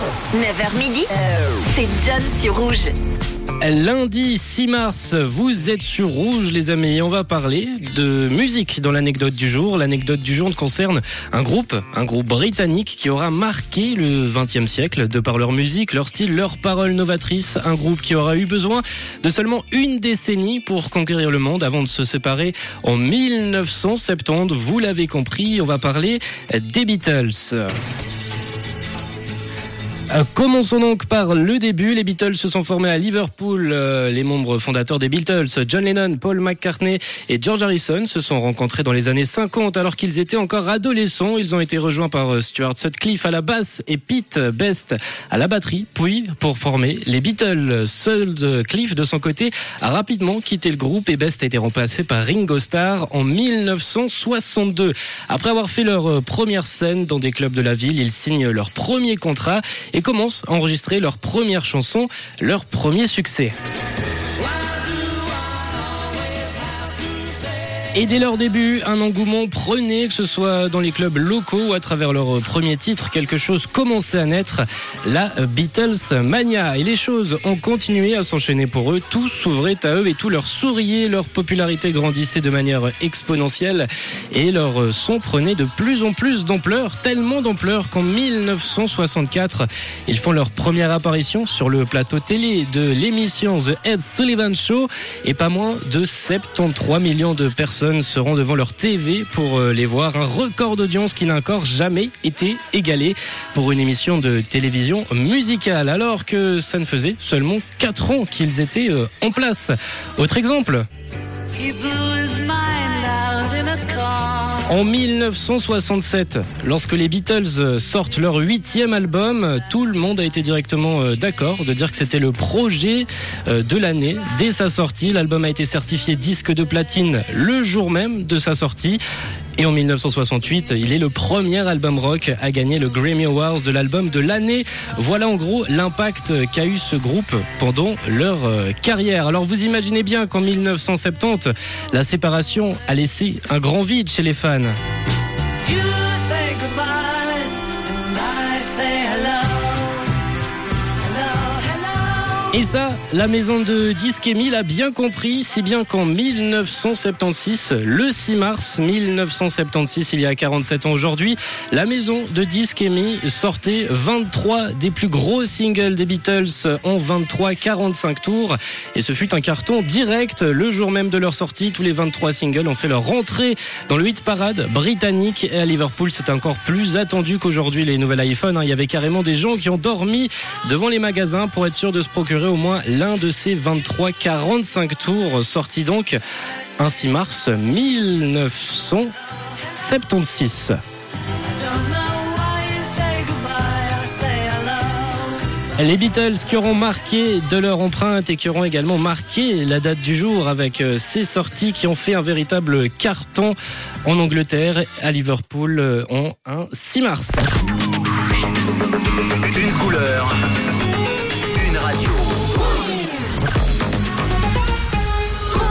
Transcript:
9h midi, c'est John sur Rouge. Lundi 6 mars, vous êtes sur Rouge les amis. On va parler de musique dans l'anecdote du jour. L'anecdote du jour concerne un groupe, un groupe britannique qui aura marqué le 20e siècle de par leur musique, leur style, leurs paroles novatrices. Un groupe qui aura eu besoin de seulement une décennie pour conquérir le monde avant de se séparer en 1970. Vous l'avez compris, on va parler des Beatles. Euh, commençons donc par le début. Les Beatles se sont formés à Liverpool. Euh, les membres fondateurs des Beatles, John Lennon, Paul McCartney et George Harrison, se sont rencontrés dans les années 50 alors qu'ils étaient encore adolescents. Ils ont été rejoints par euh, Stuart Sutcliffe à la basse et Pete Best à la batterie, puis pour former les Beatles. Sutcliffe, de son côté, a rapidement quitté le groupe et Best a été remplacé par Ringo Starr en 1962. Après avoir fait leur première scène dans des clubs de la ville, ils signent leur premier contrat commencent à enregistrer leur première chanson, leur premier succès. Et dès leur début, un engouement prenait, que ce soit dans les clubs locaux ou à travers leur premier titre, quelque chose commençait à naître, la Beatles Mania. Et les choses ont continué à s'enchaîner pour eux, tout s'ouvrait à eux et tout leur souriait, leur popularité grandissait de manière exponentielle et leur son prenait de plus en plus d'ampleur, tellement d'ampleur qu'en 1964, ils font leur première apparition sur le plateau télé de l'émission The Ed Sullivan Show. Et pas moins de 73 millions de personnes seront devant leur TV pour euh, les voir. Un record d'audience qui n'a encore jamais été égalé pour une émission de télévision musicale, alors que ça ne faisait seulement 4 ans qu'ils étaient euh, en place. Autre exemple. En 1967, lorsque les Beatles sortent leur huitième album, tout le monde a été directement euh, d'accord de dire que c'était le projet euh, de l'année. Dès sa sortie, l'album a été certifié disque de platine le jour même de sa sortie. Et en 1968, il est le premier album rock à gagner le Grammy Awards de l'album de l'année. Voilà en gros l'impact qu'a eu ce groupe pendant leur euh, carrière. Alors vous imaginez bien qu'en 1970, la séparation a laissé un grand vide chez les fans. Et ça, la maison de disques Emile a bien compris, si bien qu'en 1976, le 6 mars 1976, il y a 47 ans aujourd'hui, la maison de disques Emile sortait 23 des plus gros singles des Beatles en 23-45 tours. Et ce fut un carton direct le jour même de leur sortie. Tous les 23 singles ont fait leur rentrée dans le hit parade britannique. Et à Liverpool, c'est encore plus attendu qu'aujourd'hui les nouvelles iPhones. Hein. Il y avait carrément des gens qui ont dormi devant les magasins pour être sûr de se procurer au moins l'un de ces 23-45 tours, sortis donc un 6 mars 1976. Les Beatles qui auront marqué de leur empreinte et qui auront également marqué la date du jour avec euh, ces sorties qui ont fait un véritable carton en Angleterre, à Liverpool euh, en un 6 mars. Une couleur. Yeah.